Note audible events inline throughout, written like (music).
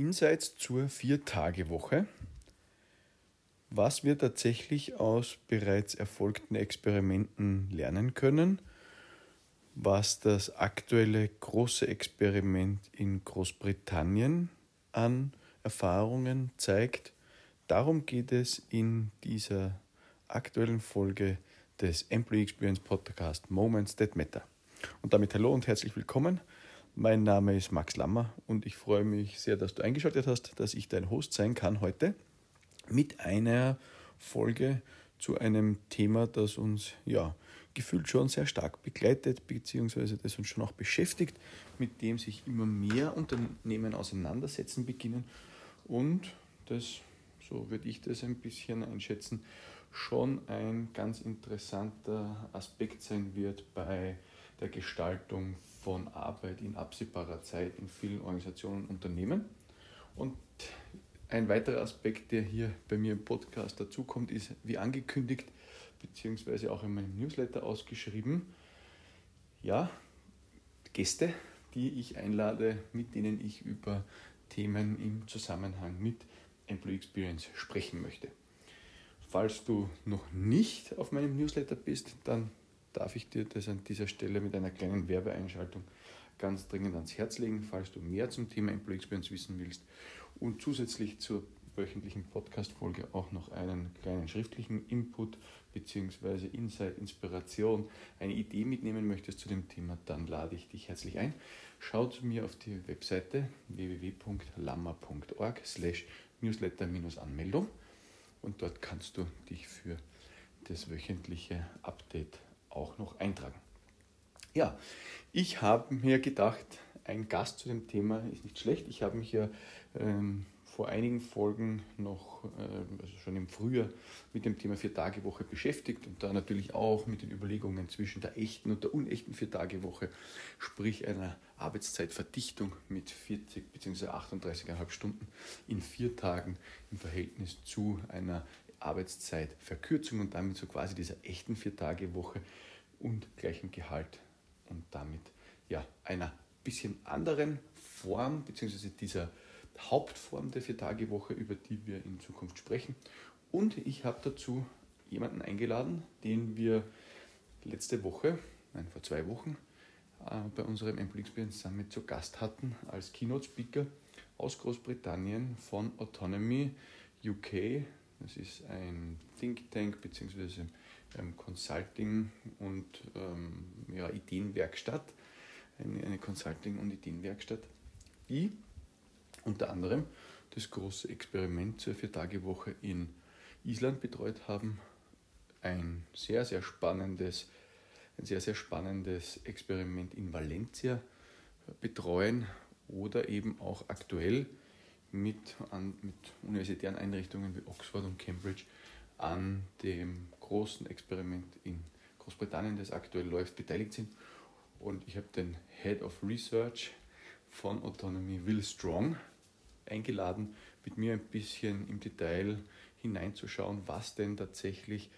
Insights zur Vier-Tage-Woche. Was wir tatsächlich aus bereits erfolgten Experimenten lernen können, was das aktuelle große Experiment in Großbritannien an Erfahrungen zeigt. Darum geht es in dieser aktuellen Folge des Employee Experience Podcast Moments That Matter. Und damit hallo und herzlich willkommen. Mein Name ist Max Lammer und ich freue mich sehr, dass du eingeschaltet hast, dass ich dein Host sein kann heute mit einer Folge zu einem Thema, das uns ja gefühlt schon sehr stark begleitet, beziehungsweise das uns schon auch beschäftigt, mit dem sich immer mehr Unternehmen auseinandersetzen beginnen. Und das, so würde ich das ein bisschen einschätzen, schon ein ganz interessanter Aspekt sein wird bei der Gestaltung von Arbeit in absehbarer Zeit in vielen Organisationen und Unternehmen. Und ein weiterer Aspekt, der hier bei mir im Podcast dazukommt, ist, wie angekündigt, beziehungsweise auch in meinem Newsletter ausgeschrieben, ja, Gäste, die ich einlade, mit denen ich über Themen im Zusammenhang mit Employee Experience sprechen möchte. Falls du noch nicht auf meinem Newsletter bist, dann darf ich dir das an dieser Stelle mit einer kleinen Werbeeinschaltung ganz dringend ans Herz legen, falls du mehr zum Thema Employee Experience wissen willst und zusätzlich zur wöchentlichen Podcast-Folge auch noch einen kleinen schriftlichen Input bzw. Insight, Inspiration, eine Idee mitnehmen möchtest zu dem Thema, dann lade ich dich herzlich ein. Schau zu mir auf die Webseite www.lammer.org slash newsletter-anmeldung und dort kannst du dich für das wöchentliche Update auch noch eintragen. Ja, ich habe mir gedacht, ein Gast zu dem Thema ist nicht schlecht. Ich habe mich ja ähm, vor einigen Folgen noch, äh, also schon im Frühjahr, mit dem Thema Vier-Tage-Woche beschäftigt und da natürlich auch mit den Überlegungen zwischen der echten und der unechten Vier-Tage-Woche, sprich einer Arbeitszeitverdichtung mit 40 bzw. 38,5 Stunden in vier Tagen im Verhältnis zu einer Arbeitszeitverkürzung und damit so quasi dieser echten Vier-Tage-Woche und gleichem Gehalt und damit ja einer bisschen anderen Form bzw. dieser Hauptform der Vier-Tage-Woche, über die wir in Zukunft sprechen. Und ich habe dazu jemanden eingeladen, den wir letzte Woche, nein, vor zwei Wochen, äh, bei unserem Employee Experience Summit zu Gast hatten als Keynote-Speaker aus Großbritannien von Autonomy UK. Das ist ein Think Tank bzw. Ähm, Consulting und ähm, ja, Ideenwerkstatt, eine, eine Consulting- und Ideenwerkstatt, die unter anderem das große Experiment zur Vier-Tage-Woche in Island betreut haben. Ein sehr, sehr spannendes, ein sehr, sehr spannendes Experiment in Valencia betreuen oder eben auch aktuell mit, an, mit universitären Einrichtungen wie Oxford und Cambridge an dem großen Experiment in Großbritannien, das aktuell läuft, beteiligt sind. Und ich habe den Head of Research von Autonomy, Will Strong, eingeladen, mit mir ein bisschen im Detail hineinzuschauen, was denn tatsächlich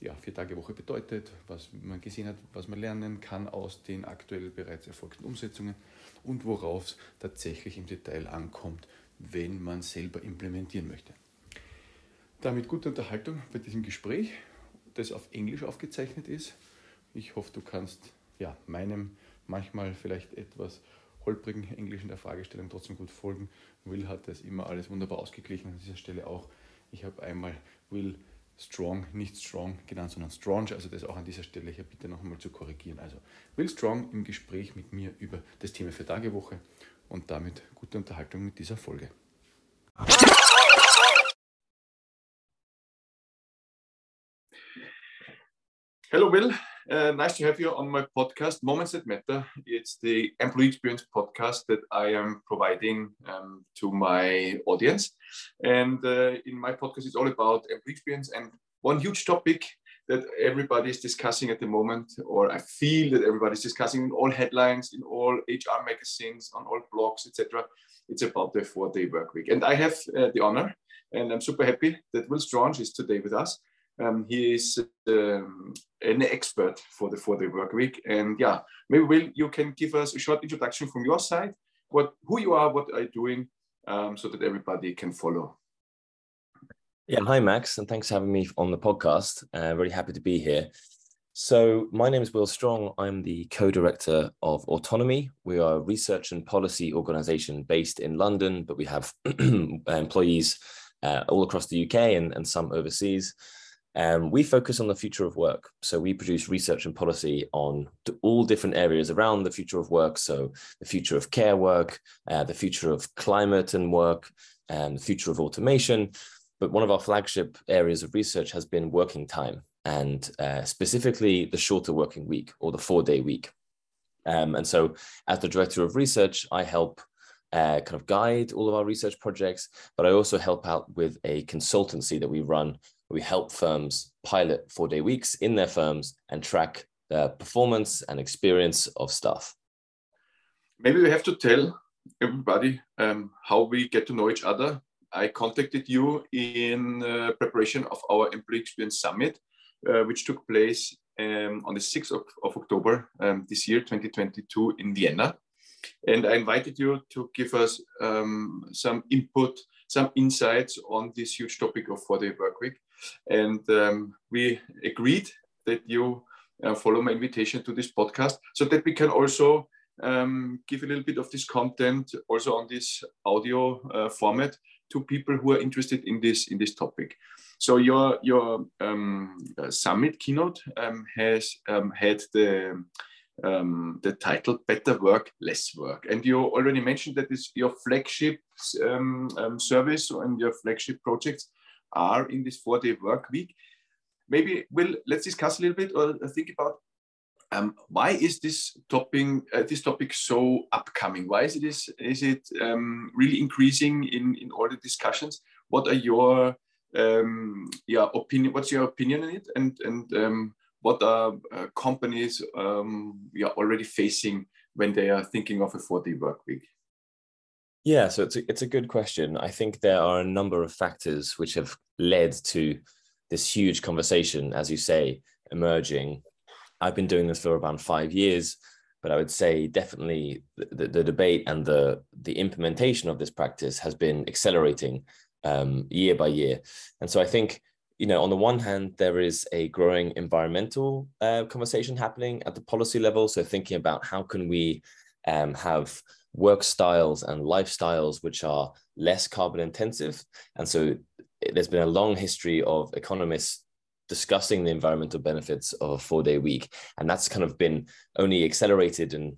ja, vier Tage Woche bedeutet, was man gesehen hat, was man lernen kann aus den aktuell bereits erfolgten Umsetzungen und worauf es tatsächlich im Detail ankommt, wenn man selber implementieren möchte. Damit gute Unterhaltung bei diesem Gespräch, das auf Englisch aufgezeichnet ist. Ich hoffe, du kannst ja, meinem manchmal vielleicht etwas holprigen Englischen der Fragestellung trotzdem gut folgen. Will hat das immer alles wunderbar ausgeglichen an dieser Stelle auch. Ich habe einmal Will Strong, nicht Strong genannt, sondern Strong, also das auch an dieser Stelle hier bitte noch einmal zu korrigieren. Also Will Strong im Gespräch mit mir über das Thema Vier-Tage-Woche und damit gute Unterhaltung mit dieser Folge. Hello, Will. Uh, nice to have you on my podcast, Moments That Matter. It's the employee experience podcast that I am providing um, to my audience. And uh, in my podcast, it's all about employee experience. And one huge topic that everybody is discussing at the moment, or I feel that everybody is discussing in all headlines, in all HR magazines, on all blogs, etc. It's about the four-day work week. And I have uh, the honor, and I'm super happy that Will Strange is today with us. Um, he is um, an expert for the four-day work week. And yeah, maybe Will, you can give us a short introduction from your side. What, who you are, what are you doing, um, so that everybody can follow. Yeah, hi Max, and thanks for having me on the podcast. Uh, really happy to be here. So, my name is Will Stronge. I'm the co director of Autonomy. We are a research and policy organization based in London, but we have (clears throat) employees uh, all across the UK and, and some overseas. Um, we focus on the future of work. So, we produce research and policy on all different areas around the future of work. So, the future of care work, uh, the future of climate and work, and the future of automation. But one of our flagship areas of research has been working time and uh, specifically the shorter working week or the four day week. Um, and so, as the director of research, I help uh, kind of guide all of our research projects, but I also help out with a consultancy that we run. We help firms pilot four day weeks in their firms and track the performance and experience of staff. Maybe we have to tell everybody um, how we get to know each other. I contacted you in uh, preparation of our Employee Experience Summit uh, which took place um, on the 6th of, of October um, this year, 2022, in Vienna. And I invited you to give us um, some input, some insights on this huge topic of four day work week. And um, we agreed that you uh, follow my invitation to this podcast so that we can also um, give a little bit of this content also on this audio uh, format to people who are interested in this in this topic. So your your um, uh, summit keynote um, has um, had the um, the title "Better Work, Less Work," and you already mentioned that this your flagship um, service and your flagship projects are in this four-day work week. Maybe we'll let's discuss a little bit or think about um, why is this topic uh, this topic so upcoming? Why is it is is it um, really increasing in in all the discussions? What are your um, yeah opinion? What's your opinion on it? And and um, what are uh, companies um, yeah already facing when they are thinking of a four day work week? Yeah, so it's a, it's a good question. I think there are a number of factors which have led to this huge conversation, as you say, emerging I've been doing this for about five years, but I would say definitely the, the debate and the the implementation of this practice has been accelerating um, year by year. And so I think you know on the one hand there is a growing environmental uh, conversation happening at the policy level. So thinking about how can we um, have work styles and lifestyles which are less carbon intensive. And so there's been a long history of economists discussing the environmental benefits of a four day week. And that's kind of been only accelerated and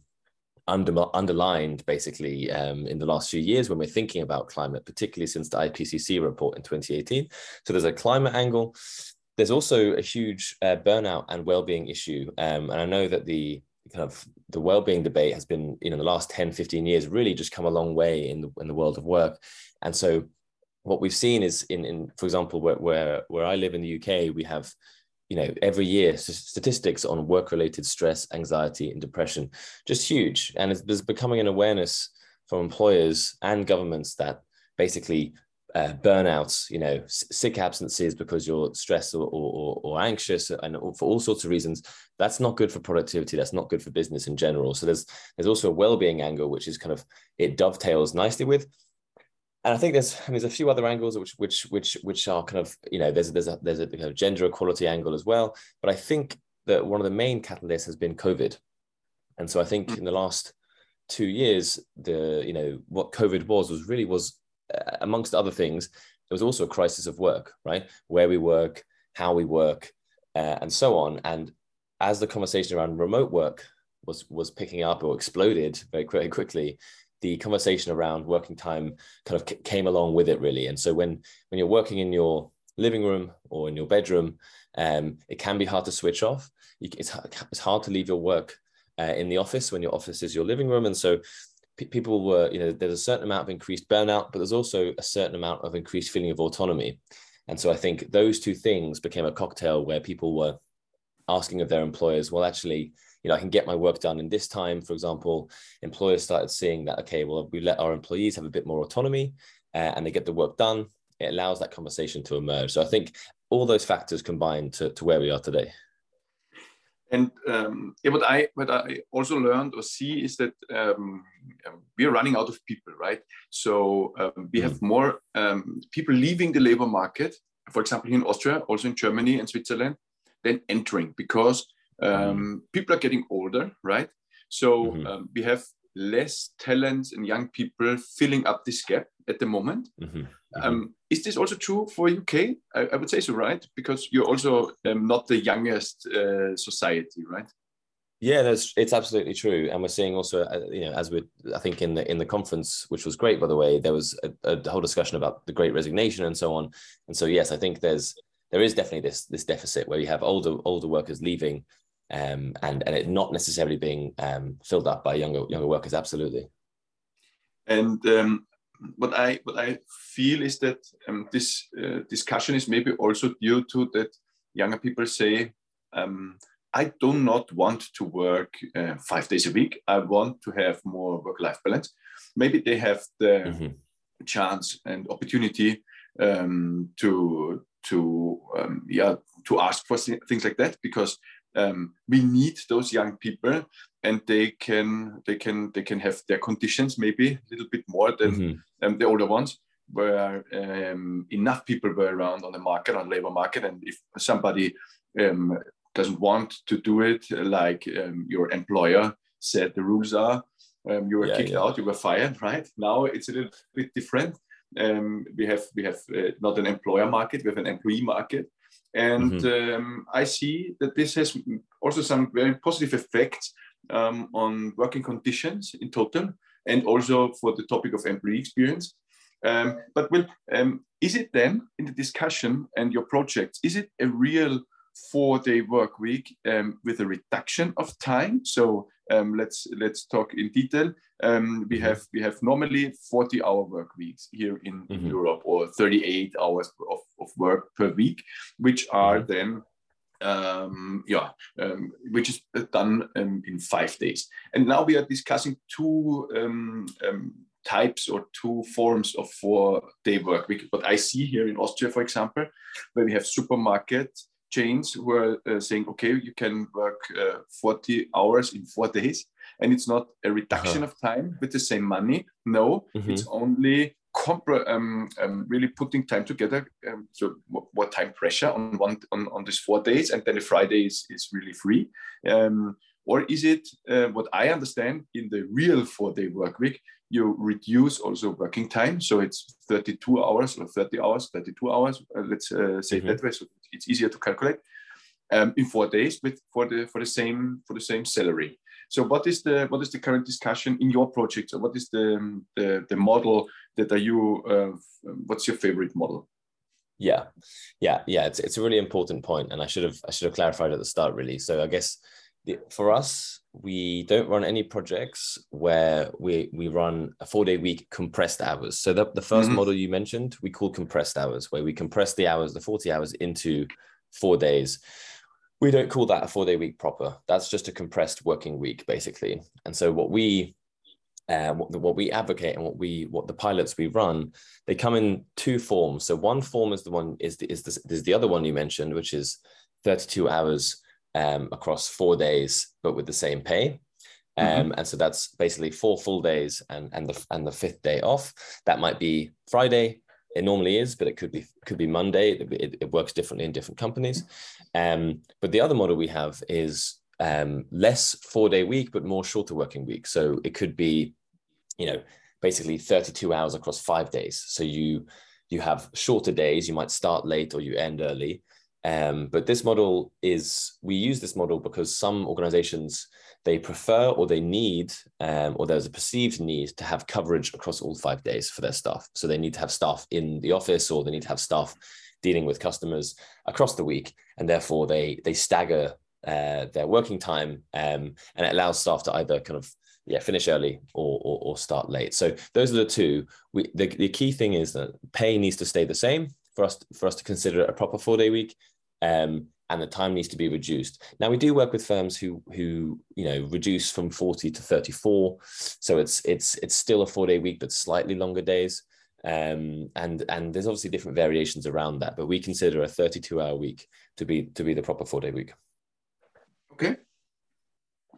under, underlined basically um, in the last few years when we're thinking about climate, particularly since the IPCC report in 2018. So there's a climate angle. There's also a huge uh, burnout and well-being issue. Um, and I know that the kind of the well-being debate has been, you know, in the last 10, 15 years, really just come a long way in the, in the world of work. And so what we've seen is in, in for example, where, where, where I live in the UK, we have, you know, every year statistics on work-related stress, anxiety, and depression, just huge. And there's becoming an awareness for employers and governments that basically uh, burnouts, you know, sick absences because you're stressed or, or, or, anxious, and for all sorts of reasons, that's not good for productivity. That's not good for business in general. So there's there's also a well-being angle, which is kind of it dovetails nicely with and I think there's I mean, there's a few other angles which which which which are kind of you know there's there's a there's a kind of gender equality angle as well. But I think that one of the main catalysts has been COVID, and so I think mm. in the last two years, the you know what COVID was was really was amongst other things, it was also a crisis of work, right? Where we work, how we work, uh, and so on. And as the conversation around remote work was was picking up or exploded very, very quickly, the conversation around working time kind of came along with it really. And so when when you're working in your living room or in your bedroom, um, it can be hard to switch off. It's it's hard to leave your work uh, in the office when your office is your living room, and so people were you know there's a certain amount of increased burnout, but there's also a certain amount of increased feeling of autonomy. And so I think those two things became a cocktail where people were asking of their employers, well, actually, you know, I can get my work done in this time. For example, employers started seeing that, okay, well, we let our employees have a bit more autonomy uh, and they get the work done. It allows that conversation to emerge. So I think all those factors combine to, to where we are today. And um, yeah, what I what I also learned or see is that um, we are running out of people, right? So um, we have mm. more um, people leaving the labor market, for example, here in Austria, also in Germany and Switzerland, than entering because um, mm. people are getting older, right? So mm-hmm. Um, we have less talents and young people filling up this gap at the moment. Mm-hmm. Mm-hmm. Is this also true for UK? I, I, would say so, right? Because you're also um, not the youngest uh, society, right? Yeah, that's it's absolutely true, and we're seeing also, uh, you know, as we, I think in the in the conference, which was great by the way, there was a, a, whole discussion about the Great Resignation and so on, and so yes, I think there's there is definitely this this deficit where you have older older workers leaving, um, and and it not necessarily being um, filled up by younger younger workers. Absolutely. And um, what I what I feel is that um, this uh, discussion is maybe also due to that younger people say, um, I do not want to work uh, five days a week. I want to have more work-life balance. Maybe they have the mm-hmm. chance and opportunity um, to to um, yeah to ask for things like that because um, we need those young people and they can they can they can have their conditions maybe a little bit more than mm-hmm. um, the older ones where um, enough people were around on the market on the labor market and if somebody um, doesn't want to do it like um, your employer said the rules are um, you were yeah, kicked yeah. out you were fired right now it's a little bit different um, we have we have uh, not an employer market we have an employee market and mm-hmm. um, I see that this has also some very positive effects um, on working conditions in total, and also for the topic of employee experience. Um, but will um, is it then in the discussion and your projects? Is it a real four-day work week um, with a reduction of time? So um, let's let's talk in detail. Um, we mm-hmm. have we have normally 40 hour work weeks here in, mm-hmm. Europe or 38 hours of, of work per week, which are mm-hmm. then um, yeah, um, which is done um, in five days. And now we are discussing two um, um, types or two forms of four-day work week. What I see here in Austria, for example, where we have supermarket chains who are uh, saying, okay, you can work uh, 40 hours in four days, and it's not a reduction uh-huh. of time with the same money. No, mm-hmm. it's only compre- um, um, really putting time together. Um, so what time pressure on one on, on these four days, and then the Friday is, is really free. Um, or is it uh, what I understand in the real four-day work week? You reduce also working time, so it's 32 hours or 30 hours, 32 hours. Uh, let's uh, say mm-hmm. that way, so it's easier to calculate um, in four days with for the for the same for the same salary. So what is the what is the current discussion in your project? So what is the um, the, the model that are you? Uh, what's your favorite model? Yeah, yeah, yeah. It's it's a really important point, and I should have I should have clarified at the start really. So I guess the, for us, we don't run any projects where we we run a four day week compressed hours. So the, the 1st mm-hmm. model you mentioned, we call compressed hours, where we compress the hours, the 40 hours into four days we don't call that a four day week proper. That's just a compressed working week, basically. And so what we uh, what, what, we advocate and what we what the pilots we run they come in two forms so one form is the one is the is the, is the other one you mentioned which is 32 hours um, across four days but with the same pay um, mm-hmm. and so that's basically four full days and and the and the fifth day off that might be friday it normally is, but it could be could be Monday. It, it works differently in different companies. Um, but the other model we have is um, less four day week, but more shorter working week. So it could be, you know, basically 32 hours across five days. So you you have shorter days. You might start late or you end early. Um, but this model is we use this model because some organizations they prefer or they need, um, or there's a perceived need to have coverage across all five days for their staff. So they need to have staff in the office or they need to have staff dealing with customers across the week. And therefore they, they stagger uh, their working time um, and it allows staff to either kind of yeah finish early or, or, or start late so those are the two we the, the key thing is that pay needs to stay the same for us for us to consider a proper four day week um, and the time needs to be reduced. Now we do work with firms who who you know reduce from 40 to 34. So it's it's it's still a four day week, but slightly longer days. Um, and and there's obviously different variations around that, but we consider a 32 hour week to be to be the proper four day week. Okay,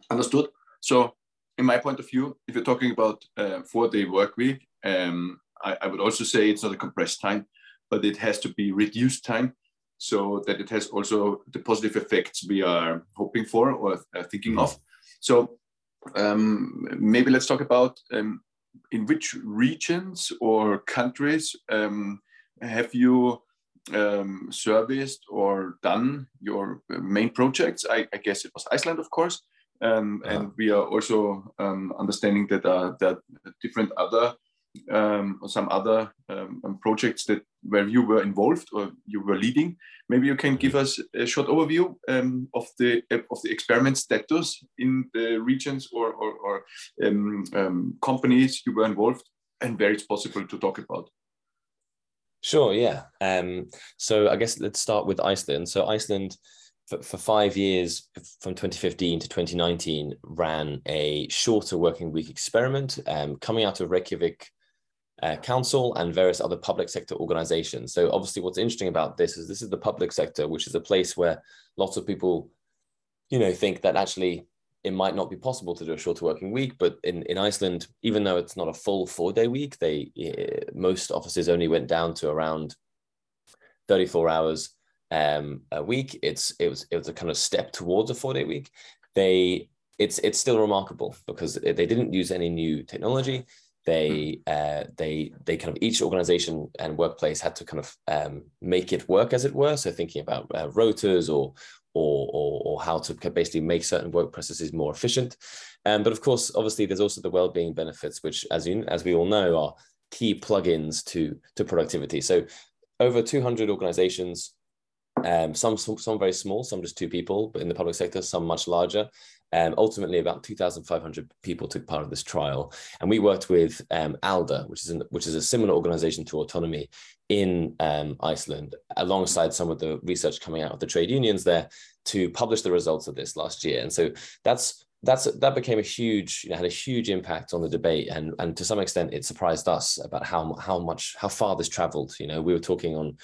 understood. So, in my point of view, if you're talking about uh, four-day work week, um, I, I, would also say it's not a compressed time, but it has to be reduced time so that it has also the positive effects we are hoping for or uh, thinking of. So um, maybe let's talk about um, in which regions or countries um, have you um, serviced or done your main projects? I, I, guess it was Iceland, of course. Um, uh-huh. And we are also um, understanding that uh, that different other um, or some other um, um, projects that where you were involved or you were leading. Maybe you can give us a short overview um, of the of the experiment status in the regions or, or, or um, um, companies you were involved and where it's possible to talk about. Sure. Yeah. So I guess let's start with Iceland. So Iceland. For, for five years, from 2015 to 2019, ran a shorter working week experiment coming out of Reykjavik uh, council and various other public sector organizations. So obviously what's interesting about this is this is the public sector, which is a place where lots of people, you know, think that actually it might not be possible to do a shorter working week, but in, in Iceland, even though it's not a full four day week, they uh, most offices only went down to around 34 hours um, a week. It's it was it was a kind of step towards a four day week. They it's it's still remarkable because they didn't use any new technology they uh, they they kind of each organization and workplace had to kind of um, make it work as it were. So thinking about uh, rotas or, or or or how to basically make certain work processes more efficient. Um, but of course obviously there's also the well-being benefits which as you as we all know are key plugins to to productivity. So over 200 organizations um, some, some some very small, some just two people, but in the public sector, some much larger. Um, ultimately, about 2,500 people took part of this trial, and we worked with um, ALDA, which is an, which is a similar organization to Autonomy in um, Iceland, alongside some of the research coming out of the trade unions there, to publish the results of this last year. And so that's that's that became a huge, you know, had a huge impact on the debate, and and to some extent, it surprised us about how how much how far this travelled. You know, we were talking on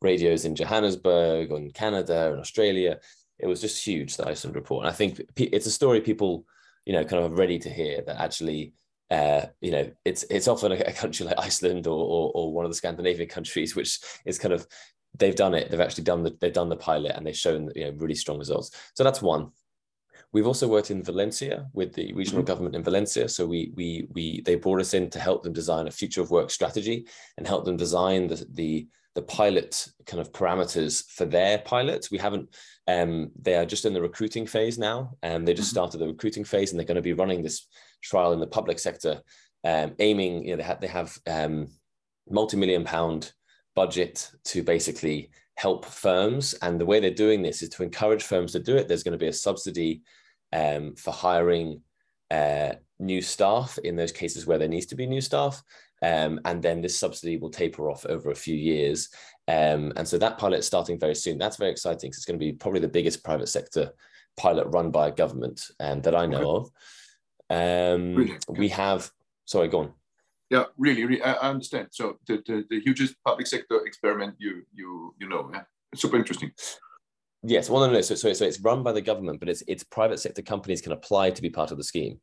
radios in Johannesburg, and Canada, and Australia. It was just huge, the Iceland report. And I think it's a story people, you know, kind of ready to hear that actually, uh, you know, it's it's often a, a country like Iceland or, or, or one of the Scandinavian countries, which is kind of they've done it. They've actually done the they've done the pilot and they've shown you know really strong results. So that's one. We've also worked in Valencia with the regional mm-hmm. government in Valencia. So we we we they brought us in to help them design a future of work strategy and help them design the the the pilot kind of parameters for their pilots. We haven't, um, they are just in the recruiting phase now, and they just mm-hmm. started the recruiting phase, and they're going to be running this trial in the public sector, um, aiming, you know, they have, they have um, multi-million pound budget to basically help firms. And the way they're doing this is to encourage firms to do it. There's going to be a subsidy um, for hiring uh, new staff in those cases where there needs to be new staff. Um, and then this subsidy will taper off over a few years. Um, and so that pilot is starting very soon. That's very exciting because it's going to be probably the biggest private sector pilot run by a government um, that I know of. Um, we have, sorry, go on. Yeah, really, really, I understand. So the, the, the hugest public sector experiment you you you know, yeah? It's super interesting. Yes, well, no, no. So, so, so it's run by the government, but it's it's private sector companies can apply to be part of the scheme.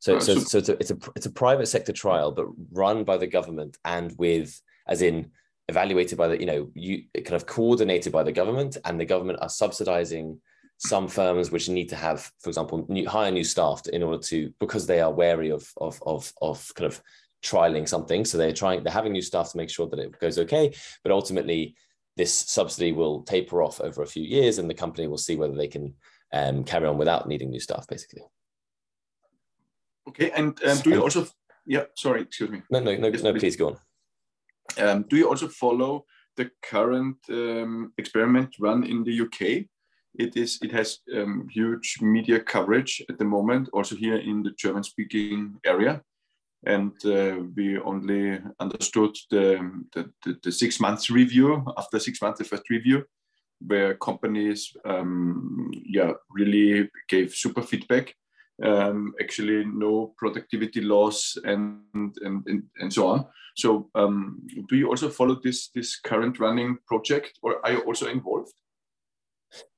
So, so, so, so it's a it's a private sector trial, but run by the government and with, as in, evaluated by the you know you kind of coordinated by the government, and the government are subsidizing some firms which need to have, for example, new, hire new staff in order to because they are wary of of of of kind of trialing something. So they're trying they're having new staff to make sure that it goes okay, but ultimately this subsidy will taper off over a few years, and the company will see whether they can um, carry on without needing new staff, basically. Okay, and um, do you also? Yeah, sorry, excuse me. No, no, no, yes, no. Please go on. Um, do you also follow the current um, experiment run in the UK? It is. It has um, huge media coverage at the moment, also here in the German-speaking area. And uh, we only understood the, the, the, the, six months review after six months, the first review, where companies, um, yeah, really gave super feedback um, actually no productivity loss and and, and, and so on. So um, do you also follow this this current running project or are you also involved?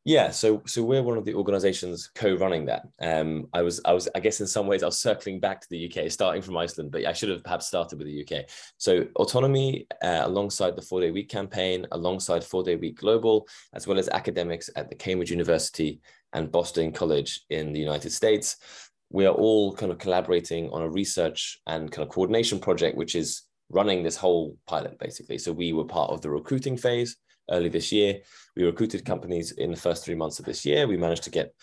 Yeah, so so we're one of the organisations co-running that. Um, I was I was I guess in some ways I was circling back to the UK, starting from Iceland, but I should have perhaps started with the UK. So autonomy uh, alongside the four day week campaign, alongside four day week global, as well as academics at the Cambridge University and Boston College in the United States, we are all kind of collaborating on a research and kind of coordination project, which is running this whole pilot basically. So we were part of the recruiting phase early this year. We recruited companies in the first three months of this year. We managed to get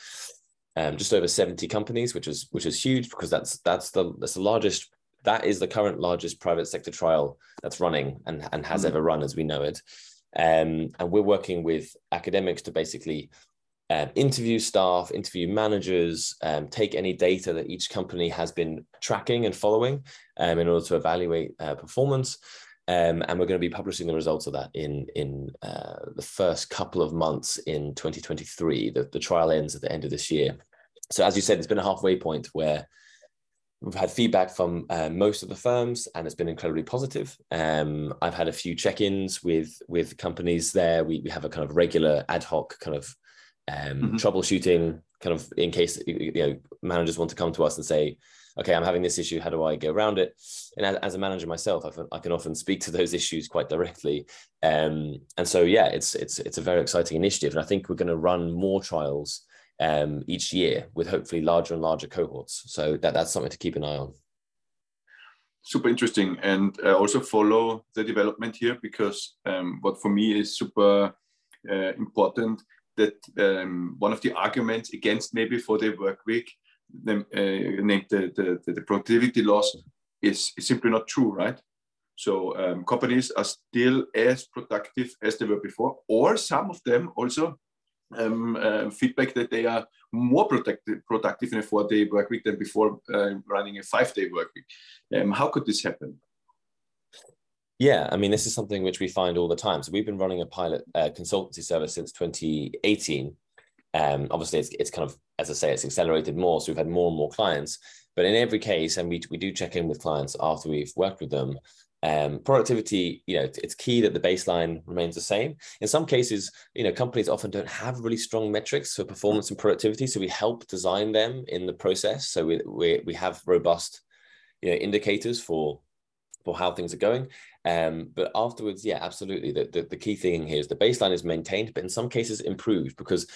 um, just over 70 companies, which is which is huge because that's that's the that's the largest that is the current largest private sector trial that's running and, and has mm-hmm. ever run as we know it. Um, and we're working with academics to basically um, interview staff, interview managers, um, take any data that each company has been tracking and following um, in order to evaluate uh, performance. Um, and we're going to be publishing the results of that in in uh, the first couple of months in 2023. The, the trial ends at the end of this year. So as you said, it's been a halfway point where we've had feedback from uh, most of the firms, and it's been incredibly positive. Um, I've had a few check-ins with with companies there. We we have a kind of regular ad hoc kind of um, mm-hmm. troubleshooting, kind of in case you know managers want to come to us and say okay, I'm having this issue. How do I go around it? And as, as a manager myself, I, can often speak to those (laughs) issues quite directly. Um, and so, yeah, it's it's it's a very exciting initiative, and I think we're going to run more trials um, each year with hopefully larger and larger cohorts. So that that's something to keep an eye on. Super interesting, and uh, also follow the development here because um, what for me is super uh, important that um, one of the arguments against maybe for the work week the, uh, named the, the, the productivity loss is, is simply not true, right? So um, companies are still as productive as they were before, or some of them also um, uh, feedback that they are more productive, productive in a four-day work week than before uh, running a five-day work week. Um, how could this happen? Yeah, I mean, this is something which we find all the time. So we've been running a pilot uh, consultancy service since 2018, um, obviously, it's, it's kind of, as I say, it's accelerated more. So we've had more and more clients. But in every case, and we, we do check in with clients after we've worked with them, um, productivity, you know, it's, it's key that the baseline remains the same. In some cases, you know, companies often don't have really strong metrics for performance and productivity. So we help design them in the process. So we, we, we have robust, you know, indicators for for how things are going. Um, but afterwards, yeah, absolutely. The, the, the, key thing here is the baseline is maintained, but in some cases improved because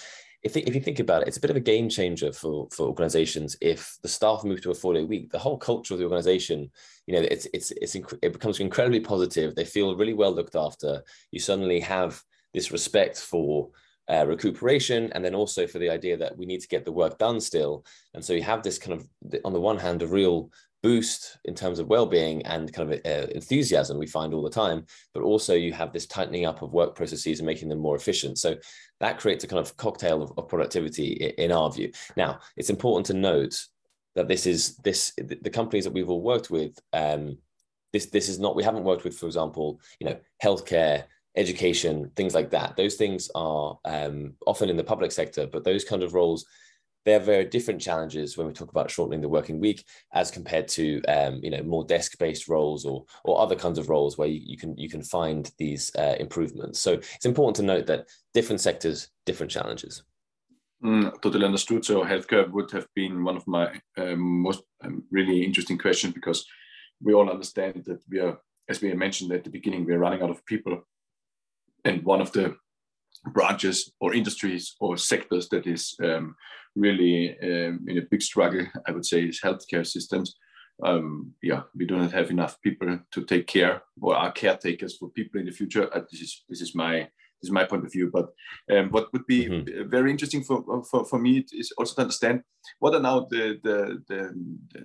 if, if you think about it, it's a bit of a game changer for, for organizations. If the staff move to a four day week, the whole culture of the organization, you know, it's, it's, it's, it becomes incredibly positive. They feel really well looked after. You suddenly have this respect for uh, recuperation and then also for the idea that we need to get the work done still. And so you have this kind of, on the one hand, a real boost in terms of well-being and kind of uh, enthusiasm we find all the time but also you have this tightening up of work processes and making them more efficient. So that creates a kind of cocktail of, of productivity in our view. Now it's important to note that this is this the companies that we've all worked with um, this this is not we haven't worked with for example you know healthcare education things like that. Those things are um, often in the public sector but those kind of roles they have very different challenges when we talk about shortening the working week as compared to um, you know more desk-based roles or or other kinds of roles where you, you can you can find these uh, improvements. So it's important to note that different sectors, different challenges. Mm, totally understood. So healthcare would have been one of my um, most um, really interesting questions because we all understand that we are, as we mentioned at the beginning, we are running out of people, and one of the branches or industries or sectors that is um, really um, in a big struggle, I would say, is healthcare systems. Um, yeah, we do not have enough people to take care or are caretakers for people in the future. Uh, this is this is my is my point of view. But um, what would be mm-hmm. very interesting for, for, for me is also to understand what are now the the, the,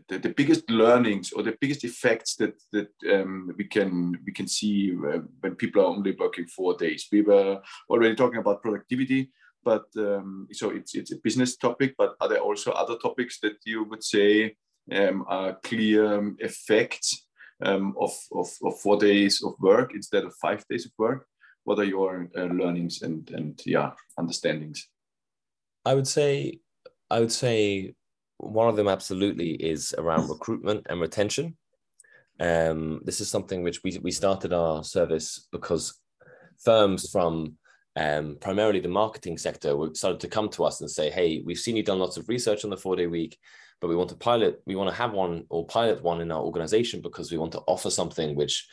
the, the biggest learnings or the biggest effects that that um, we can we can see uh, when people are only working four days. We were already talking about productivity but um, so it's it's a business topic. But are there also other topics that you would say um, are clear effects um, of, of, of four days of work instead of five days of work? What are your uh, learnings and and yeah understandings? I would say I would say one of them absolutely is around recruitment and retention. Um, this is something which we, we started our service because firms from um, primarily the marketing sector, started to come to us and say, "Hey, we've seen you've done lots of research on the four day week, but we want to pilot, we want to have one or pilot one in our organization because we want to offer something which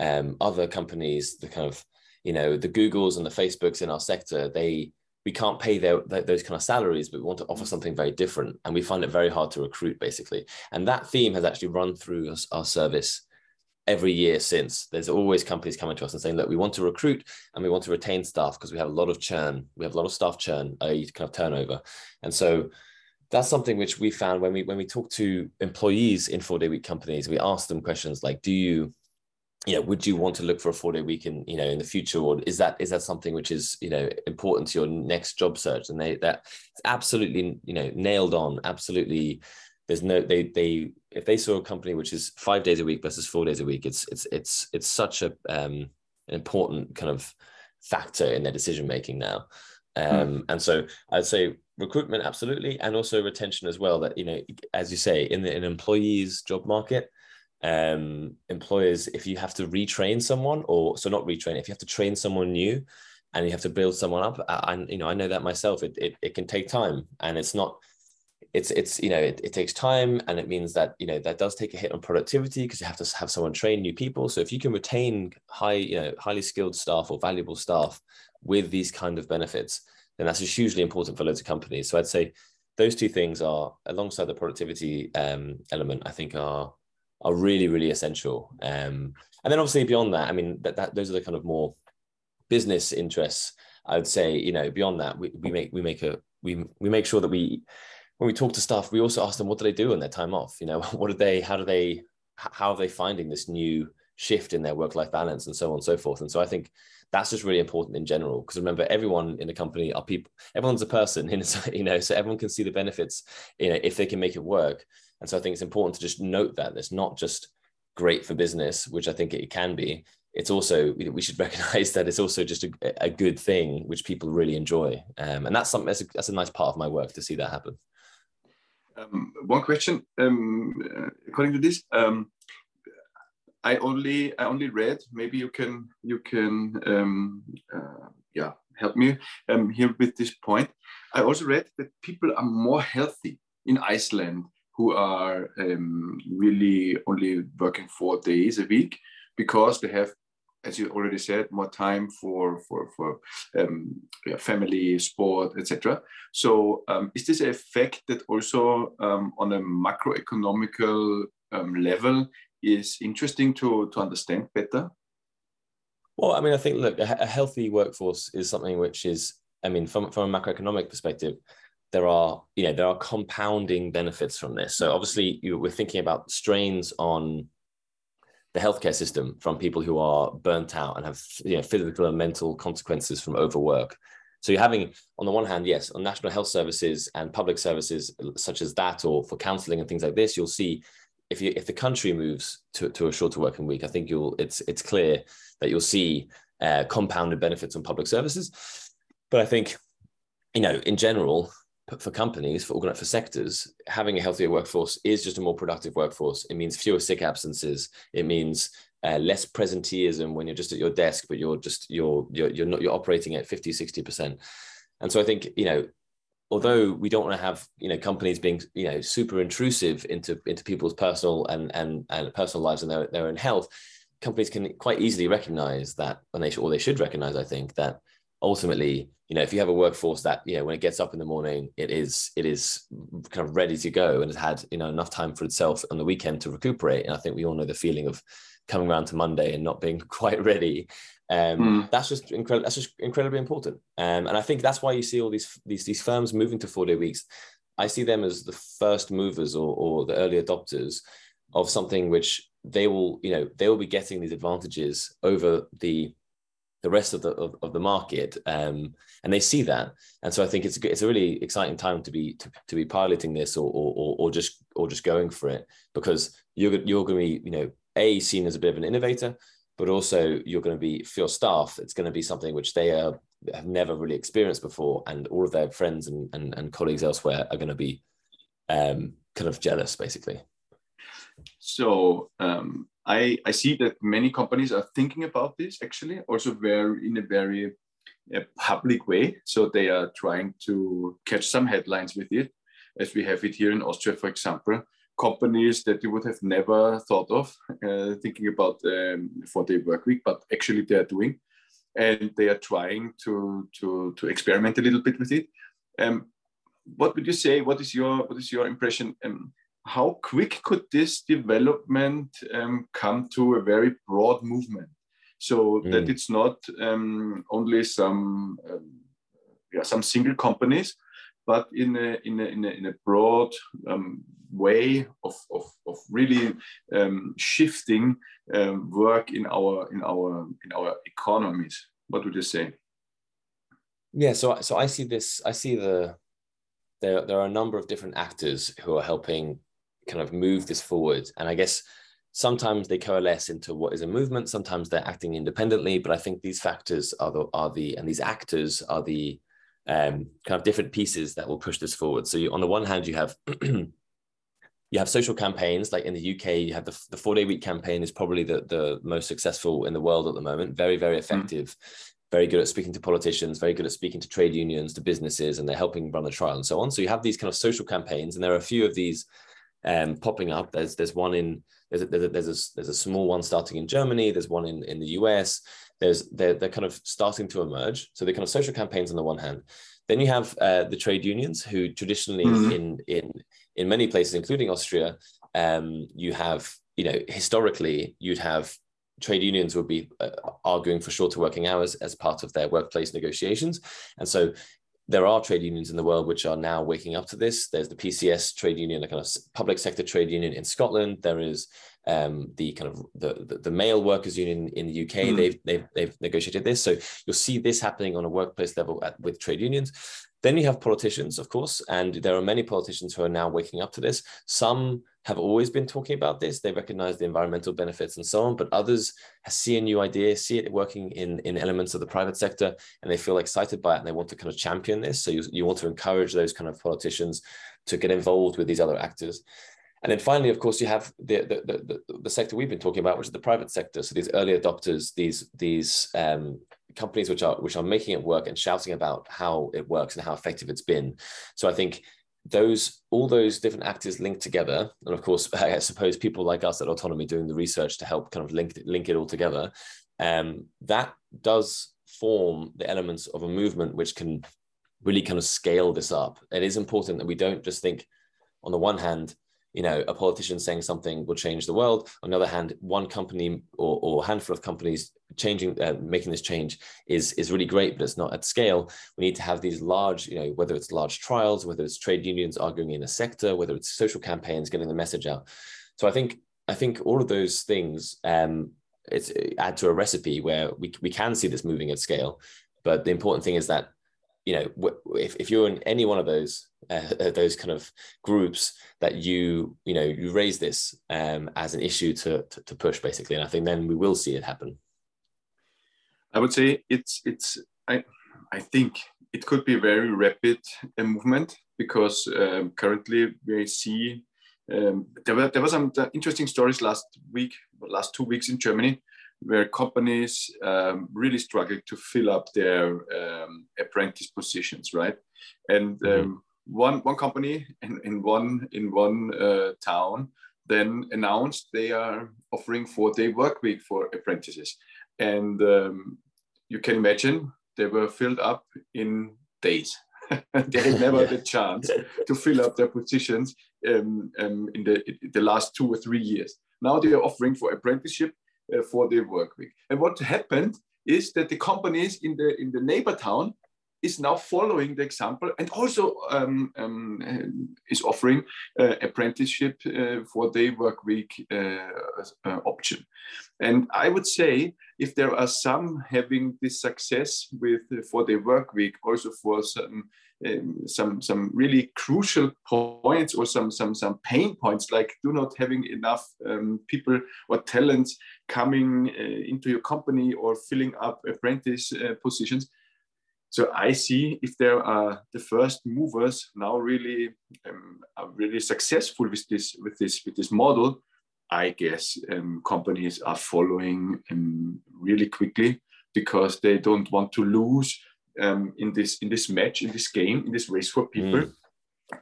um, other companies, the kind of you know the Googles and the Facebooks in our sector, they we can't pay their, their, those kind of salaries, but we want to offer mm. something very different, and we find it very hard to recruit, basically. And that theme has actually run through our service every year since. There's always companies coming to us and saying, look, we want to recruit and we want to retain staff because we have a lot of churn. We have a lot of staff churn, i.e. kind of turnover. And so that's something which we found when we when we talk to employees in four day week companies, we ask them questions like, do you you know, would you want to look for a four day week in, you know, in the future, or is that is that something which is, you know, important to your next job search? And they that it's absolutely, you know, nailed on. Absolutely, there's no they they if they saw a company which is five days a week versus four days a week, it's it's it's it's such a um, an important kind of factor in their decision making now. Hmm. Um, mm. And so I'd say recruitment absolutely, and also retention as well. That you know, as you say, in the in employees job market, um, employers, if you have to retrain someone, or so not retrain, if you have to train someone new, and you have to build someone up, and you know, I know that myself. It, it it can take time, and it's not it's it's you know it, it takes time and it means that you know that does take a hit on productivity because you have to have someone train new people so if you can retain high you know highly skilled staff or valuable staff with these kind of benefits then that's hugely important for loads of companies so i'd say those two things are alongside the productivity um, element i think are are really really essential um, and then obviously beyond that i mean that, that those are the kind of more business interests i would say you know beyond that we, we make we make a we we make sure that we when we talk to staff, we also ask them what do they do on their time off? You know, (laughs) what do they, how do they, how are they finding this new shift in their work-life balance and so on and so forth. And so I think that's just really important in general because remember everyone in the company are people everyone's a person (laughs) you know so everyone can see the benefits you know if they can make it work and so i think it's important to just note that it's not just great for business which i think it can be it's also we should (laughs) recognize that it's also just a, a good thing which people really enjoy um, and that's something that's a, that's a nice part of my work to see that happen um, one question um, uh, according to this. I only I only read. Maybe you can you can um, uh, yeah help me um, here with this point. I also read that people are more healthy in Iceland who are um, really only working four days a week because they have as you already said, more time for for for um, yeah, family, sport, etc. So, um, is this an effect that also um, on a macroeconomical um, level is interesting to to understand better? Well, I mean, I think look, a, healthy workforce is something which is, I mean, from from a macroeconomic perspective, there are you know there are compounding benefits from this. So obviously, you, we're thinking about strains on the healthcare system from people who are burnt out and have you know, physical and mental consequences from overwork. So you're having, on the one hand, yes, on national health services and public services such as that, or for counselling and things like this, you'll see if you if the country moves to, to a shorter working week, I think you'll it's it's clear that you'll see uh, compounded benefits on public services. But I think, you know, in general, for companies, for for sectors, having a healthier workforce is just a more productive workforce. It means fewer sick absences. It means uh, less presenteeism when you're just at your desk, but you're just you're you're you're not you're operating at 50, 60 percent. And so I think you know, although we don't want to have you know companies being you know super intrusive into into people's personal and and and personal lives and their their own health, companies can quite easily recognize that when they should, or they should recognize, I think that ultimately you know if you have a workforce that you know when it gets up in the morning it is it is kind of ready to go and has had you know enough time for itself on the weekend to recuperate and i think we all know the feeling of coming around to monday and not being (laughs) quite ready um, mm. that's just incredible that's just incredibly important um, and i think that's why you see all these these these firms moving to four day weeks i see them as the first movers or, or the early adopters of something which they will you know they will be getting these advantages over the the rest of the of, of the market, um, and they see that. And so I think it's a, it's a really exciting time to be to, to be piloting this or, or or just or just going for it because you're you're going to be you know a seen as a bit of an innovator, but also you're going to be for your staff. It's going to be something which they are have never really experienced before, and all of their friends and and, and colleagues elsewhere are going to be um, kind of jealous, basically. So um, I, I see that many companies are thinking about this actually, also very in a very a public way. So they are trying to catch some headlines with it, as we have it here in Austria, for example. Companies that you would have never thought of uh, thinking about um, four-day work week, but actually they are doing, and they are trying to to to experiment a little bit with it. Um, what would you say? What is your what is your impression? Um, how quick could this development um, come to a very broad movement? so mm. that it's not um, only some um, yeah some single companies but in a in a, in a, in a broad um, way of, of, of really um, shifting um, work in our in our in our economies. What would you say? Yeah so so i see this i see the there there are a number of different actors who are helping kind of move this forward. And i guess sometimes they coalesce into what is a movement sometimes they're acting independently but i think these factors are the are the and these actors are the um, kind of different pieces that will push this forward so you, on the one hand you have (clears throat) you have social campaigns like in the uk you have the, the four day week campaign is probably the, the most successful in the world at the moment very very mm. effective mm. very good at speaking to politicians very good at speaking to trade unions to businesses and they're helping run the trial and so on so you have these kind of social campaigns and there are a few of these um, popping up there's there's one in there's a, there's a, there's a, there's a small one starting in Germany. There's one in, in the US. There's they're, they're kind of starting to emerge. So they're kind of social campaigns on the one hand. Then you have uh, the trade unions who traditionally mm-hmm. in in in many places, including Austria, um, you have you know historically you'd have trade unions would be uh, arguing for shorter working hours as part of their workplace negotiations. And so there are trade unions in the world which are now waking up to this. There's the PCS trade union, a kind of public sector trade union in Scotland. There is um, the kind of the, the, the mail workers union in the UK. Mm. They've, they've they've negotiated this, so you'll see this happening on a workplace level at, with trade unions. Then you have politicians, of course, and there are many politicians who are now waking up to this. Some have always been talking about this. They recognize the environmental benefits and so on, but others see a new idea, see it working in, in elements of the private sector, and they feel excited by it and they want to kind of champion this. So you, you want to encourage those kind of politicians to get involved with these other actors. And then finally, of course, you have the, the, the, the, sector we've been talking about, which is the private sector. So these early adopters, these, these um, companies which are which are making it work and shouting about how it works and how effective it's been. So I think those all those different actors linked together, and of course, (laughs) I suppose people like us at Autonomy doing the research to help kind of link link it all together. Um, that does form the elements of a movement which can really kind of scale this up. It is important that we don't just think, on the one hand, you know, a politician saying something will change the world. On the other hand, one company or, or handful of companies changing, uh, making this change is is really great, but it's not at scale. We need to have these large, you know, whether it's large trials, whether it's trade unions arguing in a sector, whether it's social campaigns getting the message out. So I think I think all of those things um, it's add to a recipe where we we can see this moving at scale. But the important thing is that you know if, if you're in any one of those uh, uh, those kind of groups that you you know you raise this um, as an issue to, to, to push basically. And i think then we will see it happen. I would say it's it's i i think it could be a very rapid uh, movement because um, currently we see um, there were there were some interesting stories last week last two weeks in germany where companies um, really struggled to fill up their um, apprentice positions, right? And mm-hmm. um, one one company in, in one in one uh, town then announced they are offering four day work week for apprentices, and um, you can imagine they were filled up in days. (laughs) they had never (laughs) yeah. the chance to fill up their positions um, um, in the in the last two or three years. Now they are offering for apprenticeship uh, for the work week. And what happened is that the companies in the in the neighbor town is now following the example and also um, um, is offering uh, apprenticeship uh, for the work week uh, uh, option. And I would say if there are some having this success with for the work week, also for some um, some some really crucial points or some some some pain points like do not having enough um, people or talents coming uh, into your company or filling up apprentice uh, positions. So I see if there are the first movers now really um, are really successful with this with this with this model, I guess um, companies are following um, really quickly because they don't want to lose um, in this in this match, in this game, in this race for people. Mm.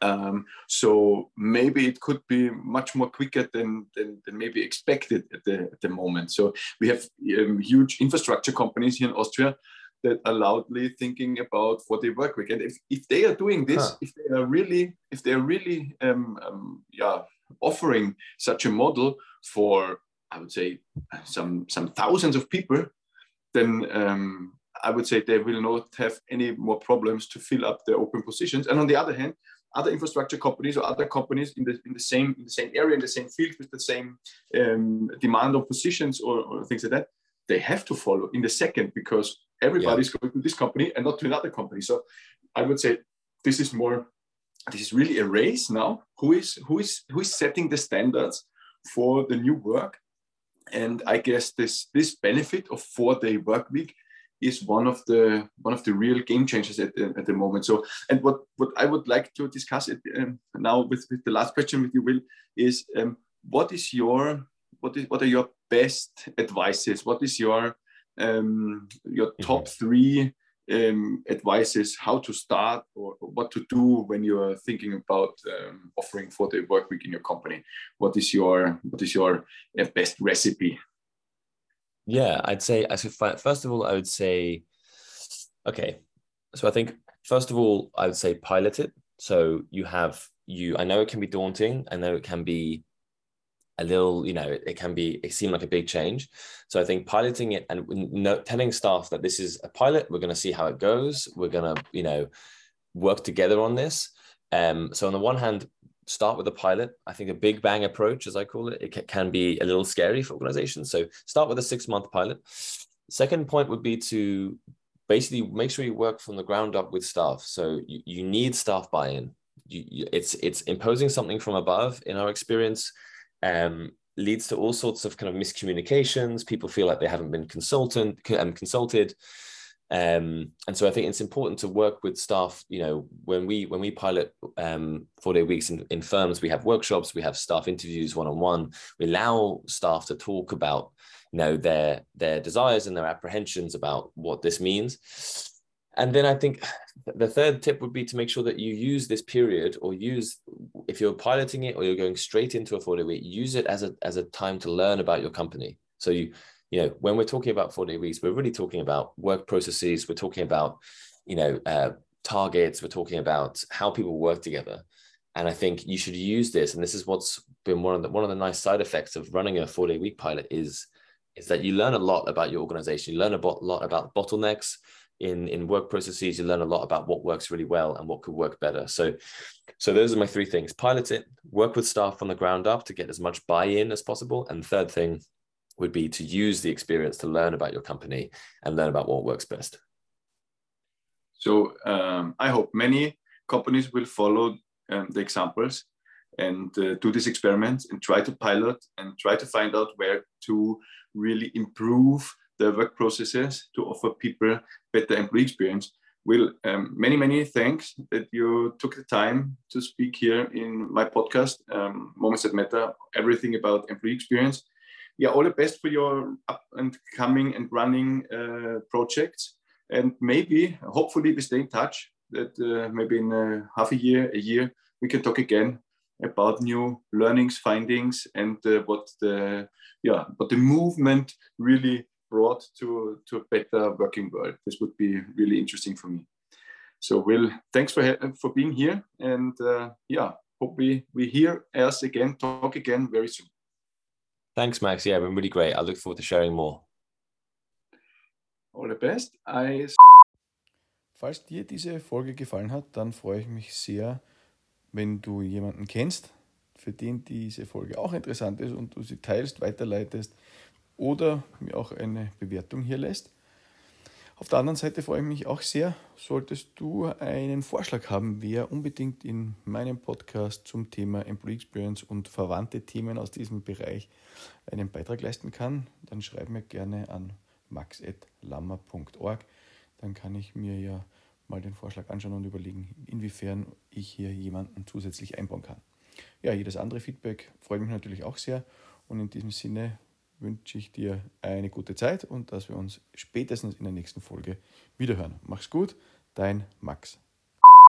Um, so maybe it could be much more quicker than, than, than, maybe expected at the, at the moment. So we have um, huge infrastructure companies here in Austria that are loudly thinking about what they work with. And if, if they are doing this, huh. if they are really, if they are really, um, um, yeah, offering such a model for, I would say, some some thousands of people, then um, I would say they will not have any more problems to fill up their open positions. And on the other hand, other infrastructure companies or other companies in the in the same in the same area in the same field with the same um, demand of positions or, or, things like that, they have to follow in the second because everybody's yeah. going to this company and not to another company. So I would say this is more this is really a race now. Who is who is who is setting the standards for the new work? And I guess this this benefit of four day work week is one of the one of the real game changers at, at the moment. So, and what what I would like to discuss it, um, now with, with the last question with you, Will, is um, what is your what is what are your best advices? What is your um, your mm-hmm. top three um, advices how to start or, or, what to do when you are thinking about um, offering for the work week in your company? What is your what is your uh, best recipe? Yeah, I'd say I first of all, I would say, okay. So I think first of all, I would say pilot it. So you have you. I know it can be daunting. I know it can be a little, you know, it can be, it seemed like a big change. So I think piloting it and no, telling staff that this is a pilot, we're going to see how it goes. We're going to, you know, work together on this. Um, so on the one hand, start with a pilot. I think a big bang approach, as I call it, it can be a little scary for organizations. So start with a six month pilot. Second point would be to basically make sure you work from the ground up with staff. So you, you need staff buy in. You, you, it's it's imposing something from above. In our experience, um, leads to all sorts of kind of miscommunications. People feel like they haven't been consultant um, consulted. Um, and so I think it's important to work with staff. You know, when we when we pilot um, four day weeks in, in firms, we have workshops, we have staff interviews one on one. We allow staff to talk about you know their their desires and their apprehensions about what this means. And then I think the third tip would be to make sure that you use this period or use if you're piloting it or you're going straight into a four day week, use it as a as a time to learn about your company. So you you know, when we're talking about four day weeks, we're really talking about work processes. We're talking about, you know, uh, targets. We're talking about how people work together. And I think you should use this. And this is what's been one of the one of the nice side effects of running a four day week pilot is is that you learn a lot about your organization. You learn a lot about bottlenecks in in work processes. You learn a lot about what works really well and what could work better. So, so those are my three things: pilot it, work with staff from the ground up to get as much buy in as possible, and third thing, would be to use the experience to learn about your company and learn about what works best. So um, I hope many companies will follow um, the examples and uh, do this experiment and try to pilot and try to find out where to really improve the work processes to offer people better employee experience. Will um, many many thanks that you took the time to speak here in my podcast, um, Moments That Matter, everything about employee experience yeah, all the best for your up and coming and running uh, projects. And maybe, hopefully, we stay in touch. That uh, maybe in a half a year, a year, we can talk again about new learnings, findings, and uh, what the yeah, what the movement really brought to to a better working world. This would be really interesting for me. So, Will, thanks for for being here, and uh, yeah, hope we we hear us again, talk again very soon. Thanks, Max. Yeah, been really great. I look forward to sharing more. All the best. I... Falls dir diese Folge gefallen hat, dann freue ich mich sehr, wenn du jemanden kennst, für den diese Folge auch interessant ist und du sie teilst, weiterleitest oder mir auch eine Bewertung hier lässt. Auf der anderen Seite freue ich mich auch sehr, solltest du einen Vorschlag haben, wer unbedingt in meinem Podcast zum Thema Employee Experience und verwandte Themen aus diesem Bereich einen Beitrag leisten kann, dann schreib mir gerne an max.lammer.org. Dann kann ich mir ja mal den Vorschlag anschauen und überlegen, inwiefern ich hier jemanden zusätzlich einbauen kann. Ja, jedes andere Feedback freut mich natürlich auch sehr und in diesem Sinne wünsche ich dir eine gute Zeit und dass wir uns spätestens in der nächsten Folge wiederhören. Mach's gut, dein Max.